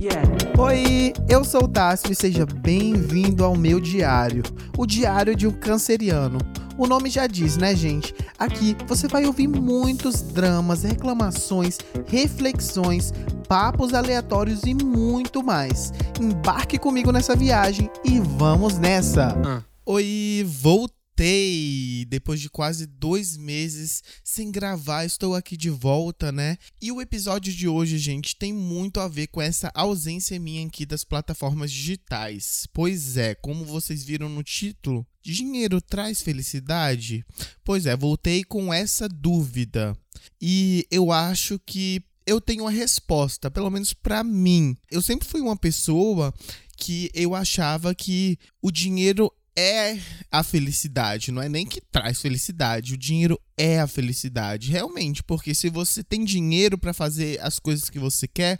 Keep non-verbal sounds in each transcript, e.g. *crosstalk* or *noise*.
Yeah. Oi, eu sou o Tássio e seja bem-vindo ao meu diário, o diário de um canceriano. O nome já diz, né, gente? Aqui você vai ouvir muitos dramas, reclamações, reflexões, papos aleatórios e muito mais. Embarque comigo nessa viagem e vamos nessa! Ah. Oi, voltei! Depois de quase dois meses sem gravar, estou aqui de volta, né? E o episódio de hoje, gente, tem muito a ver com essa ausência minha aqui das plataformas digitais. Pois é, como vocês viram no título, dinheiro traz felicidade? Pois é, voltei com essa dúvida. E eu acho que eu tenho uma resposta, pelo menos para mim. Eu sempre fui uma pessoa que eu achava que o dinheiro é a felicidade, não é nem que traz felicidade, o dinheiro é a felicidade, realmente, porque se você tem dinheiro para fazer as coisas que você quer,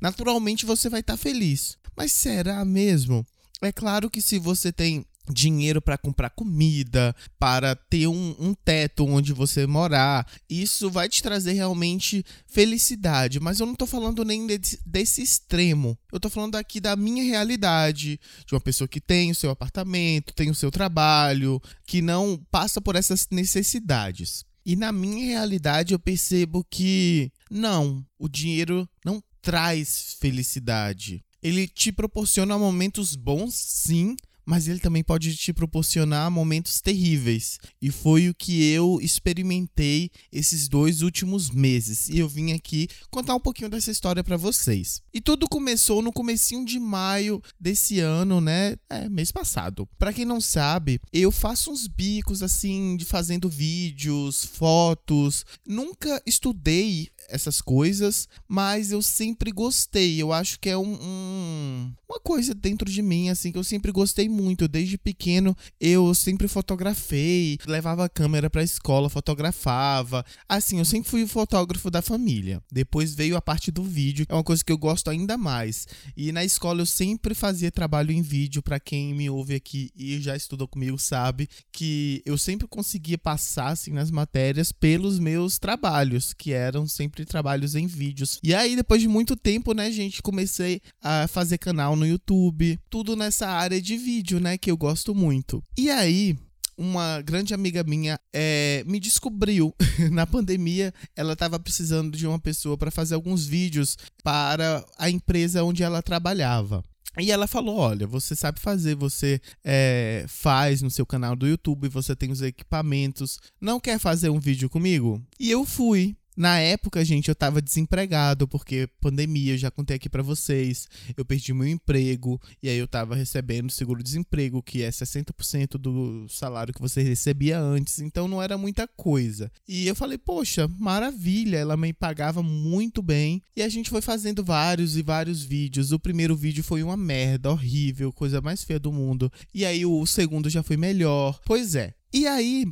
naturalmente você vai estar tá feliz. Mas será mesmo? É claro que se você tem dinheiro para comprar comida, para ter um, um, teto onde você morar. Isso vai te trazer realmente felicidade. Mas eu não tô falando nem desse, desse, extremo. Eu tô falando aqui da minha realidade, de uma pessoa que tem o seu apartamento, tem o seu trabalho, que não passa por essas necessidades. E na minha realidade eu percebo que não, o dinheiro não traz felicidade. Ele te proporciona momentos bons, sim, mas ele também pode te proporcionar momentos terríveis. E foi o que eu experimentei esses dois últimos meses. E eu vim aqui contar um pouquinho dessa história para vocês. E tudo começou no comecinho de maio desse ano, né? É, mês passado. Para quem não sabe, eu faço uns bicos assim de fazendo vídeos, fotos. Nunca estudei essas coisas, mas eu sempre gostei. Eu acho que é um, um, uma coisa dentro de mim, assim, que eu sempre gostei muito. Desde pequeno, eu sempre fotografei, levava a câmera pra escola, fotografava. Assim, eu sempre fui o fotógrafo da família. Depois veio a parte do vídeo, é uma coisa que eu gosto ainda mais. E na escola eu sempre fazia trabalho em vídeo, para quem me ouve aqui e já estudou comigo sabe que eu sempre conseguia passar, assim, nas matérias pelos meus trabalhos, que eram sempre trabalhos em vídeos. E aí, depois de muito tempo, né, gente, comecei a fazer canal no YouTube, tudo nessa área de vídeo, né, que eu gosto muito. E aí, uma grande amiga minha é, me descobriu *laughs* na pandemia. Ela estava precisando de uma pessoa para fazer alguns vídeos para a empresa onde ela trabalhava. E ela falou: Olha, você sabe fazer, você é, faz no seu canal do YouTube, você tem os equipamentos, não quer fazer um vídeo comigo? E eu fui. Na época, gente, eu tava desempregado, porque pandemia, eu já contei aqui para vocês. Eu perdi meu emprego, e aí eu tava recebendo seguro-desemprego, que é 60% do salário que você recebia antes, então não era muita coisa. E eu falei, poxa, maravilha, ela me pagava muito bem. E a gente foi fazendo vários e vários vídeos. O primeiro vídeo foi uma merda, horrível, coisa mais feia do mundo. E aí o segundo já foi melhor. Pois é. E aí,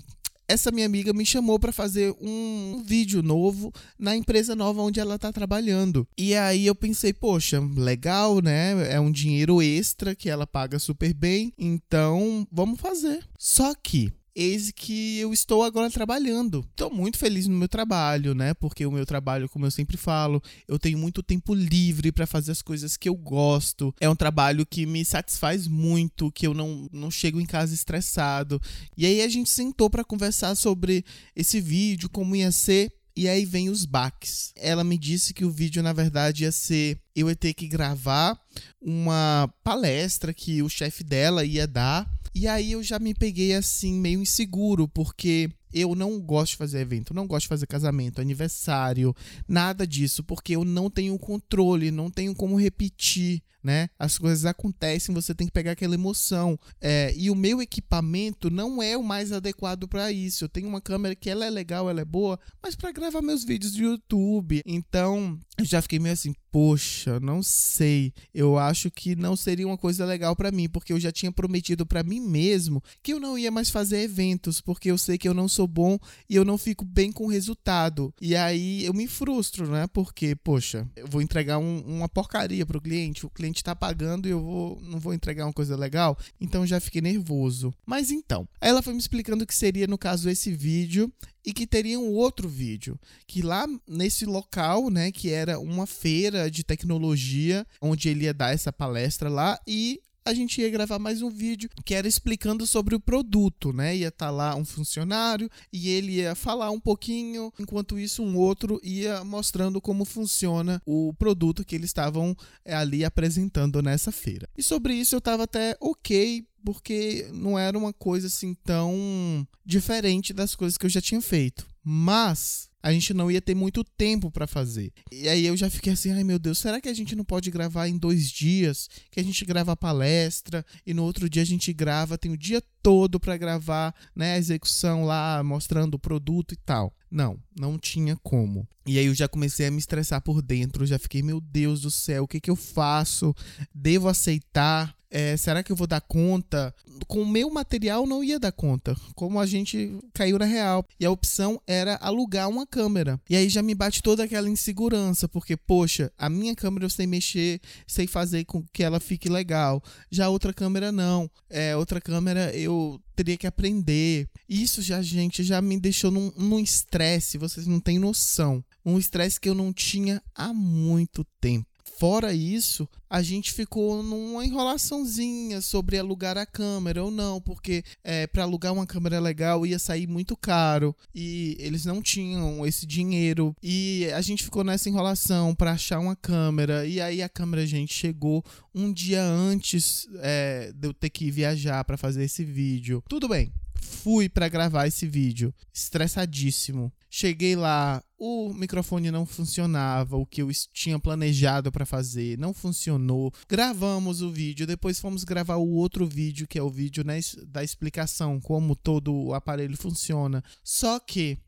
essa minha amiga me chamou para fazer um vídeo novo na empresa nova onde ela tá trabalhando. E aí eu pensei, poxa, legal, né? É um dinheiro extra que ela paga super bem, então vamos fazer. Só que eis que eu estou agora trabalhando. Estou muito feliz no meu trabalho, né? Porque o meu trabalho, como eu sempre falo, eu tenho muito tempo livre para fazer as coisas que eu gosto. É um trabalho que me satisfaz muito, que eu não, não chego em casa estressado. E aí a gente sentou para conversar sobre esse vídeo, como ia ser. E aí vem os baques. Ela me disse que o vídeo, na verdade, ia ser. Eu ia ter que gravar uma palestra que o chefe dela ia dar e aí eu já me peguei assim, meio inseguro, porque eu não gosto de fazer evento, não gosto de fazer casamento, aniversário, nada disso, porque eu não tenho controle, não tenho como repetir, né? As coisas acontecem, você tem que pegar aquela emoção. É, e o meu equipamento não é o mais adequado para isso. Eu tenho uma câmera que ela é legal, ela é boa, mas para gravar meus vídeos do YouTube. Então, eu já fiquei meio assim, poxa, não sei. Eu acho que não seria uma coisa legal para mim, porque eu já tinha prometido para mim mesmo que eu não ia mais fazer eventos, porque eu sei que eu não sou sou bom e eu não fico bem com o resultado. E aí eu me frustro, né? Porque, poxa, eu vou entregar um, uma porcaria pro cliente, o cliente tá pagando e eu vou, não vou entregar uma coisa legal. Então já fiquei nervoso. Mas então, ela foi me explicando que seria, no caso, esse vídeo e que teria um outro vídeo, que lá nesse local, né, que era uma feira de tecnologia, onde ele ia dar essa palestra lá e a gente ia gravar mais um vídeo que era explicando sobre o produto, né? Ia estar tá lá um funcionário e ele ia falar um pouquinho, enquanto isso um outro ia mostrando como funciona o produto que eles estavam eh, ali apresentando nessa feira. E sobre isso eu estava até ok, porque não era uma coisa assim tão diferente das coisas que eu já tinha feito. Mas a gente não ia ter muito tempo para fazer. E aí eu já fiquei assim, ai meu Deus, será que a gente não pode gravar em dois dias? Que a gente grava a palestra e no outro dia a gente grava, tem o dia todo para gravar, né, a execução lá, mostrando o produto e tal. Não, não tinha como. E aí eu já comecei a me estressar por dentro, já fiquei, meu Deus do céu, o que que eu faço? Devo aceitar? É, será que eu vou dar conta? Com o meu material não ia dar conta, como a gente caiu na real. E a opção era alugar uma câmera. E aí já me bate toda aquela insegurança, porque, poxa, a minha câmera eu sei mexer, sei fazer com que ela fique legal. Já outra câmera não. É, outra câmera eu teria que aprender. Isso já, gente, já me deixou num estresse, vocês não têm noção. Um estresse que eu não tinha há muito tempo. Fora isso, a gente ficou numa enrolaçãozinha sobre alugar a câmera ou não, porque é, para alugar uma câmera legal ia sair muito caro e eles não tinham esse dinheiro. E a gente ficou nessa enrolação para achar uma câmera. E aí a câmera, gente, chegou um dia antes é, de eu ter que viajar para fazer esse vídeo. Tudo bem, fui para gravar esse vídeo, estressadíssimo. Cheguei lá, o microfone não funcionava, o que eu tinha planejado para fazer não funcionou. Gravamos o vídeo, depois fomos gravar o outro vídeo, que é o vídeo né, da explicação como todo o aparelho funciona. Só que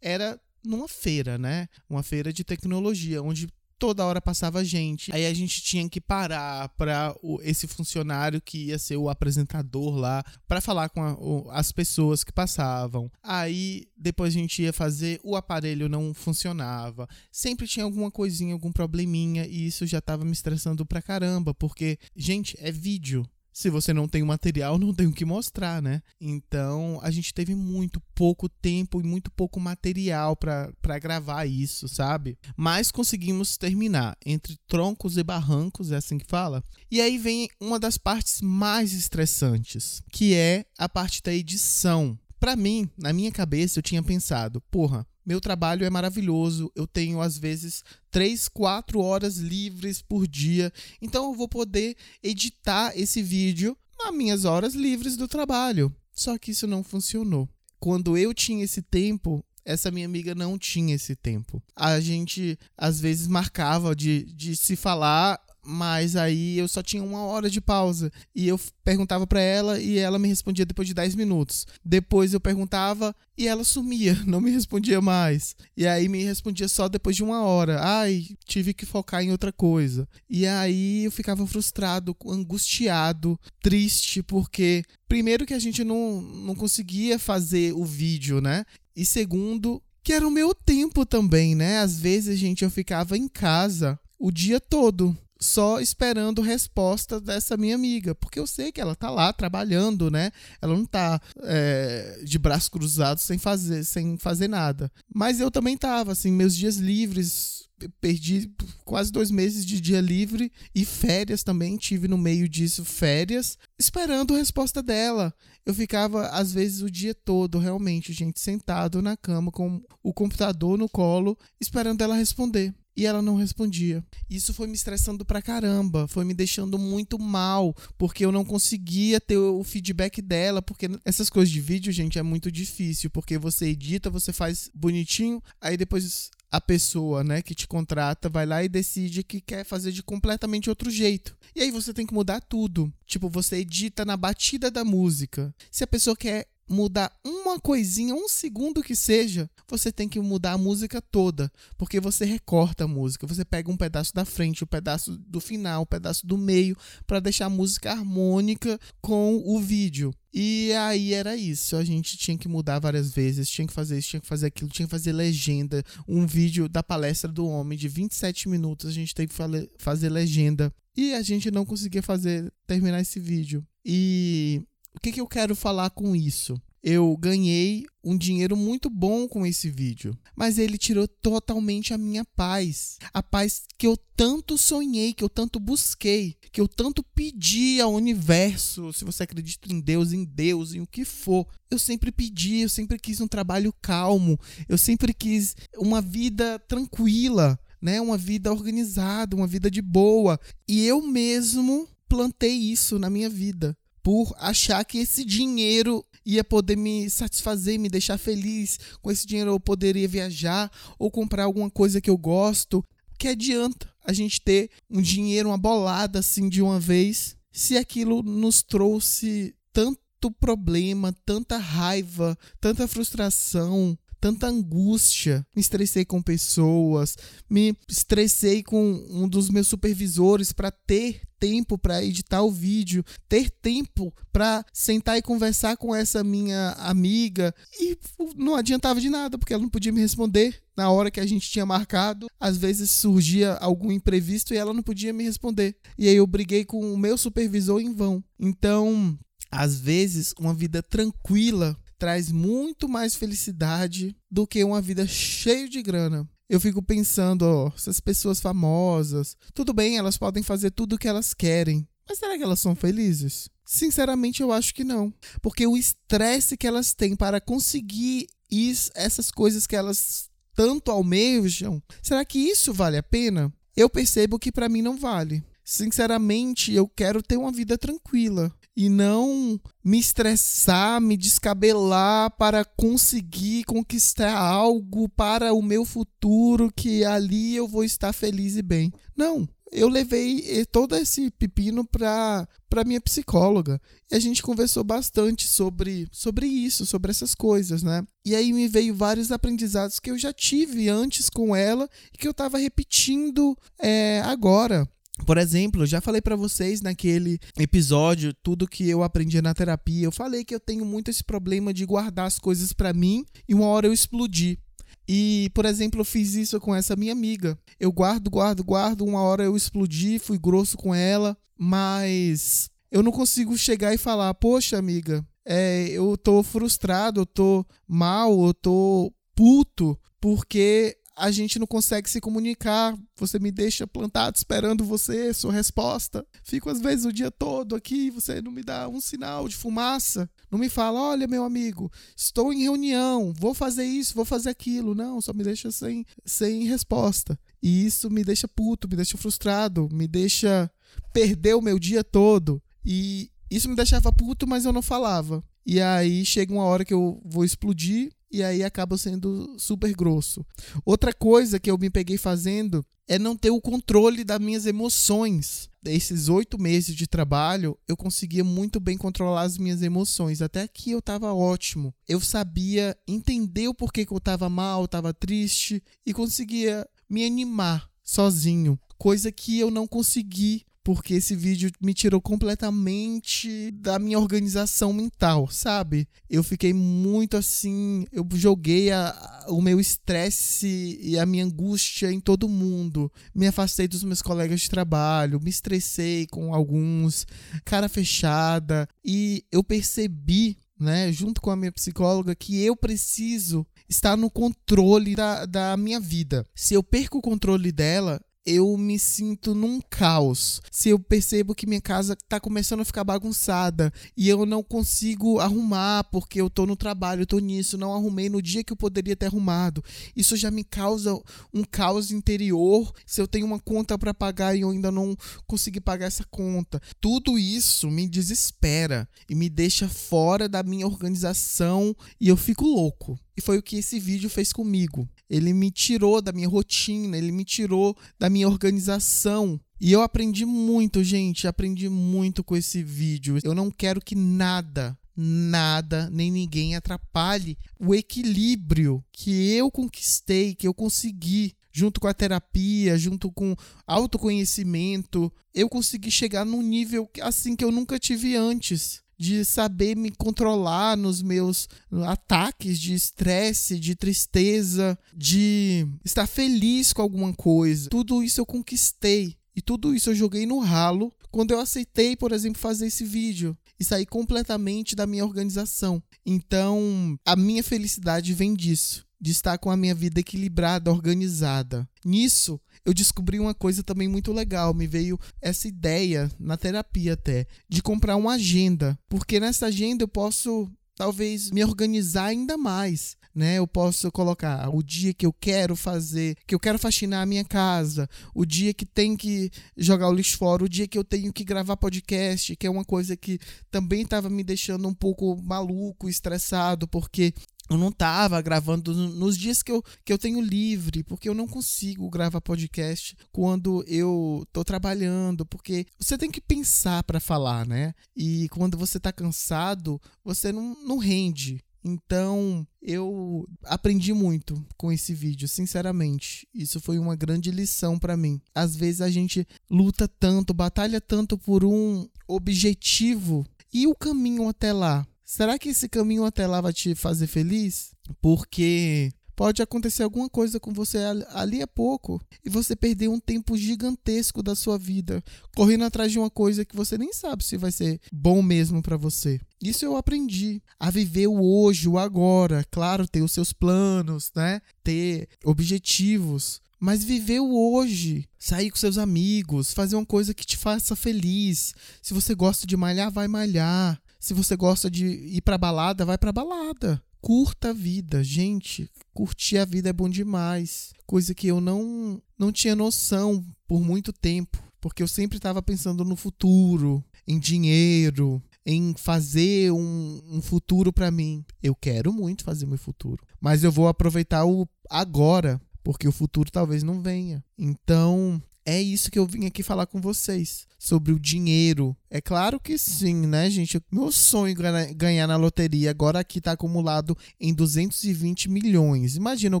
era numa feira, né? Uma feira de tecnologia, onde toda hora passava gente. Aí a gente tinha que parar para esse funcionário que ia ser o apresentador lá para falar com a, o, as pessoas que passavam. Aí depois a gente ia fazer, o aparelho não funcionava. Sempre tinha alguma coisinha, algum probleminha e isso já tava me estressando pra caramba, porque gente, é vídeo se você não tem o material, *laughs* não tem o que mostrar, né? Então a gente teve muito pouco tempo e muito pouco material para gravar isso, sabe? Mas conseguimos terminar entre troncos e barrancos, é assim que fala. E aí vem uma das partes mais estressantes, que é a parte da edição. Para mim, na minha cabeça, eu tinha pensado, porra, meu trabalho é maravilhoso, eu tenho às vezes 3, 4 horas livres por dia, então eu vou poder editar esse vídeo nas minhas horas livres do trabalho. Só que isso não funcionou. Quando eu tinha esse tempo, essa minha amiga não tinha esse tempo. A gente às vezes marcava de, de se falar mas aí eu só tinha uma hora de pausa e eu perguntava para ela e ela me respondia depois de 10 minutos. Depois eu perguntava e ela sumia, *laughs* não me respondia mais. E aí me respondia só depois de uma hora. Ai, tive que focar em outra coisa. E aí eu ficava frustrado, angustiado, triste, porque primeiro que a gente não, não conseguia fazer o vídeo, né? E segundo, que era o meu tempo também, né? Às vezes, gente, eu ficava em casa o dia todo só esperando resposta dessa minha amiga, porque eu sei que ela tá lá trabalhando, né? Ela não tá é, de braços cruzados sem fazer, sem fazer nada. Mas eu também tava, assim, meus dias livres, perdi quase dois meses de dia livre e férias também, tive no meio disso férias, esperando resposta dela. Eu ficava, às vezes, o dia todo, realmente, gente, sentado na cama com o computador no colo, esperando ela responder e ela não respondia. Isso foi me estressando pra caramba, foi me deixando muito mal, porque eu não conseguia ter o feedback dela, porque essas coisas de vídeo, gente, é muito difícil, porque você edita, você faz bonitinho, aí depois a pessoa, né, que te contrata vai lá e decide que quer fazer de completamente outro jeito. E aí você tem que mudar tudo. Tipo, você edita na batida da música. Se a pessoa quer mudar uma coisinha, um segundo que seja, você tem que mudar a música toda, porque você recorta a música, você pega um pedaço da frente, um pedaço do final, um pedaço do meio, para deixar a música harmônica com o vídeo. E aí era isso, a gente tinha que mudar várias vezes, tinha que fazer isso, tinha que fazer aquilo, tinha que fazer legenda. Um vídeo da palestra do homem de 27 minutos, a gente tem que fazer legenda. E a gente não conseguia fazer, terminar esse vídeo. E o que, que eu quero falar com isso? Eu ganhei um dinheiro muito bom com esse vídeo, mas ele tirou totalmente a minha paz. A paz que eu tanto sonhei, que eu tanto busquei, que eu tanto pedi ao universo. Se você acredita em Deus, em Deus, em o que for, eu sempre pedi, eu sempre quis um trabalho calmo, eu sempre quis uma vida tranquila. Né, uma vida organizada, uma vida de boa. E eu mesmo plantei isso na minha vida por achar que esse dinheiro ia poder me satisfazer, me deixar feliz. Com esse dinheiro eu poderia viajar ou comprar alguma coisa que eu gosto. Que adianta a gente ter um dinheiro, uma bolada assim de uma vez, se aquilo nos trouxe tanto problema, tanta raiva, tanta frustração, tanta angústia. Me estressei com pessoas, me estressei com um dos meus supervisores para ter tempo para editar o vídeo, ter tempo para sentar e conversar com essa minha amiga e não adiantava de nada porque ela não podia me responder na hora que a gente tinha marcado. Às vezes surgia algum imprevisto e ela não podia me responder. E aí eu briguei com o meu supervisor em vão. Então, às vezes, uma vida tranquila traz muito mais felicidade do que uma vida cheia de grana. Eu fico pensando, ó, essas pessoas famosas, tudo bem, elas podem fazer tudo o que elas querem, mas será que elas são felizes? Sinceramente, eu acho que não. Porque o estresse que elas têm para conseguir isso, essas coisas que elas tanto almejam, será que isso vale a pena? Eu percebo que para mim não vale. Sinceramente, eu quero ter uma vida tranquila e não me estressar, me descabelar para conseguir conquistar algo para o meu futuro que ali eu vou estar feliz e bem. Não, eu levei todo esse pepino para para minha psicóloga e a gente conversou bastante sobre sobre isso, sobre essas coisas, né? E aí me veio vários aprendizados que eu já tive antes com ela e que eu estava repetindo é, agora. Por exemplo, já falei para vocês naquele episódio tudo que eu aprendi na terapia. Eu falei que eu tenho muito esse problema de guardar as coisas para mim e uma hora eu explodir. E, por exemplo, eu fiz isso com essa minha amiga. Eu guardo, guardo, guardo, uma hora eu explodi, fui grosso com ela, mas eu não consigo chegar e falar: "Poxa, amiga, é, eu tô frustrado, eu tô mal, eu tô puto porque a gente não consegue se comunicar. Você me deixa plantado esperando você, sua resposta. Fico às vezes o dia todo aqui, você não me dá um sinal de fumaça. Não me fala, olha, meu amigo, estou em reunião, vou fazer isso, vou fazer aquilo. Não, só me deixa sem, sem resposta. E isso me deixa puto, me deixa frustrado, me deixa perder o meu dia todo. E isso me deixava puto, mas eu não falava. E aí chega uma hora que eu vou explodir e aí acaba sendo super grosso. Outra coisa que eu me peguei fazendo é não ter o controle das minhas emoções. Esses oito meses de trabalho, eu conseguia muito bem controlar as minhas emoções. Até aqui eu estava ótimo. Eu sabia entender o porquê que eu estava mal, estava triste e conseguia me animar sozinho. Coisa que eu não consegui porque esse vídeo me tirou completamente da minha organização mental, sabe? Eu fiquei muito assim, eu joguei a, o meu estresse e a minha angústia em todo mundo. Me afastei dos meus colegas de trabalho, me estressei com alguns, cara fechada, e eu percebi né, junto com a minha psicóloga, que eu preciso estar no controle da, da minha vida. Se eu perco o controle dela, eu me sinto num caos. Se eu percebo que minha casa tá começando a ficar bagunçada e eu não consigo arrumar porque eu tô no trabalho, eu tô nisso, não arrumei no dia que eu poderia ter arrumado. Isso já me causa um caos interior. Se eu tenho uma conta para pagar e eu ainda não consegui pagar essa conta, tudo isso me desespera e me deixa fora da minha organização e eu fico louco. E foi o que esse vídeo fez comigo. Ele me tirou da minha rotina, ele me tirou da minha organização. E eu aprendi muito, gente, aprendi muito com esse vídeo. Eu não quero que nada, nada nem ninguém atrapalhe o equilíbrio que eu conquistei, que eu consegui junto com a terapia, junto com autoconhecimento, eu consegui chegar num nível assim que eu nunca tive antes de saber me controlar nos meus ataques de estresse, de tristeza, de estar feliz com alguma coisa. Tudo isso eu conquistei e tudo isso eu joguei no ralo quando eu aceitei, por exemplo, fazer esse vídeo e sair completamente da minha organização. Então, a minha felicidade vem disso, de estar com a minha vida equilibrada, organizada. Nisso, eu descobri uma coisa também muito legal. Me veio essa ideia, na terapia até, de comprar uma agenda. Porque nessa agenda eu posso talvez me organizar ainda mais, né? Eu posso colocar o dia que eu quero fazer, que eu quero faxinar a minha casa, o dia que tem que jogar o lixo fora, o dia que eu tenho que gravar podcast, que é uma coisa que também estava me deixando um pouco maluco, estressado, porque eu não tava gravando nos dias que eu, que eu tenho livre, porque eu não consigo gravar podcast quando eu tô trabalhando, porque você tem que pensar para falar, né? E quando você tá cansado, você não, não rende. Então, eu aprendi muito com esse vídeo, sinceramente. Isso foi uma grande lição para mim. Às vezes a gente luta tanto, batalha tanto por um objetivo e o caminho até lá Será que esse caminho até lá vai te fazer feliz? Porque pode acontecer alguma coisa com você ali a pouco e você perder um tempo gigantesco da sua vida correndo atrás de uma coisa que você nem sabe se vai ser bom mesmo para você. Isso eu aprendi a viver o hoje, o agora, claro, ter os seus planos, né? Ter objetivos, mas viver o hoje, sair com seus amigos, fazer uma coisa que te faça feliz. Se você gosta de malhar, vai malhar. Se você gosta de ir pra balada, vai pra balada. Curta a vida, gente. Curtir a vida é bom demais. Coisa que eu não, não tinha noção por muito tempo. Porque eu sempre estava pensando no futuro, em dinheiro, em fazer um, um futuro para mim. Eu quero muito fazer meu futuro. Mas eu vou aproveitar o agora, porque o futuro talvez não venha. Então, é isso que eu vim aqui falar com vocês sobre o dinheiro. É claro que sim, né, gente? Meu sonho é ganhar na loteria agora aqui está acumulado em 220 milhões. Imagina eu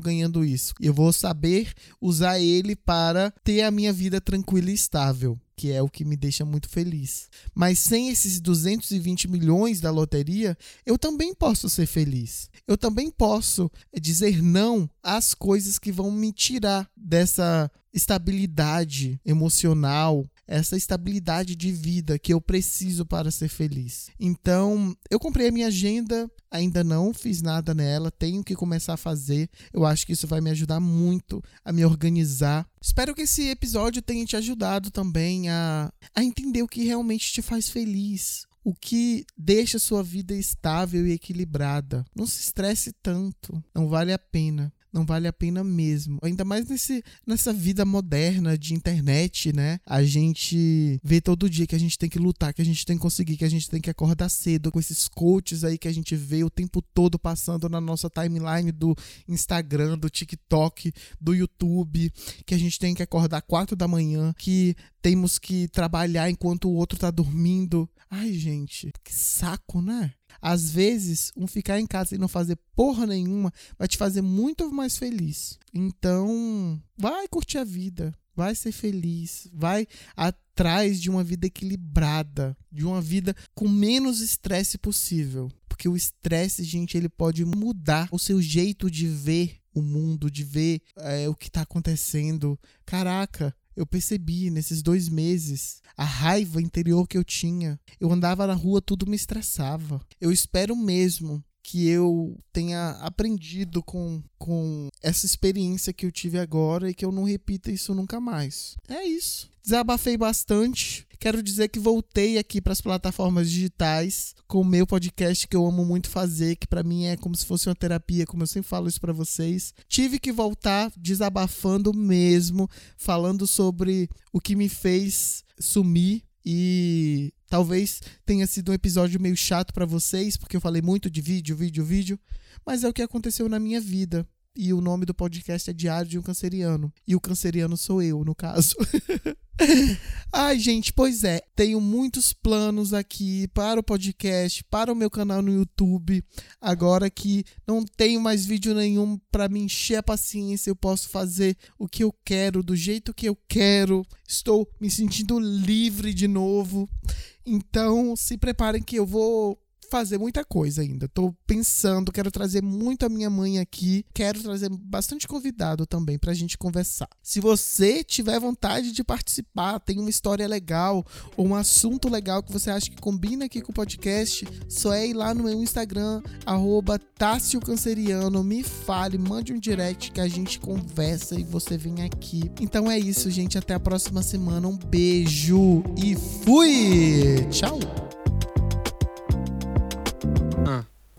ganhando isso. Eu vou saber usar ele para ter a minha vida tranquila e estável que é o que me deixa muito feliz. Mas sem esses 220 milhões da loteria, eu também posso ser feliz. Eu também posso dizer não às coisas que vão me tirar dessa estabilidade emocional, essa estabilidade de vida que eu preciso para ser feliz. Então, eu comprei a minha agenda, ainda não fiz nada nela, tenho que começar a fazer. Eu acho que isso vai me ajudar muito a me organizar. Espero que esse episódio tenha te ajudado também a, a entender o que realmente te faz feliz. O que deixa sua vida estável e equilibrada. Não se estresse tanto, não vale a pena não vale a pena mesmo. Ainda mais nesse, nessa vida moderna de internet, né? A gente vê todo dia que a gente tem que lutar, que a gente tem que conseguir, que a gente tem que acordar cedo com esses coaches aí que a gente vê o tempo todo passando na nossa timeline do Instagram, do TikTok, do YouTube, que a gente tem que acordar quatro da manhã, que temos que trabalhar enquanto o outro tá dormindo. Ai, gente, que saco, né? Às vezes, um ficar em casa e não fazer porra nenhuma vai te fazer muito mais feliz. Então, vai curtir a vida, vai ser feliz, vai atrás de uma vida equilibrada, de uma vida com menos estresse possível. Porque o estresse, gente, ele pode mudar o seu jeito de ver o mundo, de ver é, o que está acontecendo. Caraca, eu percebi nesses dois meses a raiva interior que eu tinha. Eu andava na rua, tudo me estressava. Eu espero mesmo que eu tenha aprendido com, com essa experiência que eu tive agora e que eu não repita isso nunca mais. É isso. Desabafei bastante. Quero dizer que voltei aqui para as plataformas digitais com o meu podcast que eu amo muito fazer, que para mim é como se fosse uma terapia, como eu sempre falo isso para vocês. Tive que voltar desabafando mesmo, falando sobre o que me fez sumir e talvez tenha sido um episódio meio chato para vocês, porque eu falei muito de vídeo, vídeo, vídeo, mas é o que aconteceu na minha vida. E o nome do podcast é Diário de um Canceriano. E o canceriano sou eu, no caso. *laughs* Ai, gente, pois é, tenho muitos planos aqui para o podcast, para o meu canal no YouTube. Agora que não tenho mais vídeo nenhum para me encher a paciência, eu posso fazer o que eu quero, do jeito que eu quero. Estou me sentindo livre de novo. Então, se preparem que eu vou fazer muita coisa ainda. Tô pensando, quero trazer muito a minha mãe aqui, quero trazer bastante convidado também pra gente conversar. Se você tiver vontade de participar, tem uma história legal ou um assunto legal que você acha que combina aqui com o podcast, só é ir lá no meu Instagram, arroba Canceriano, me fale, mande um direct que a gente conversa e você vem aqui. Então é isso, gente. Até a próxima semana. Um beijo e fui! Tchau!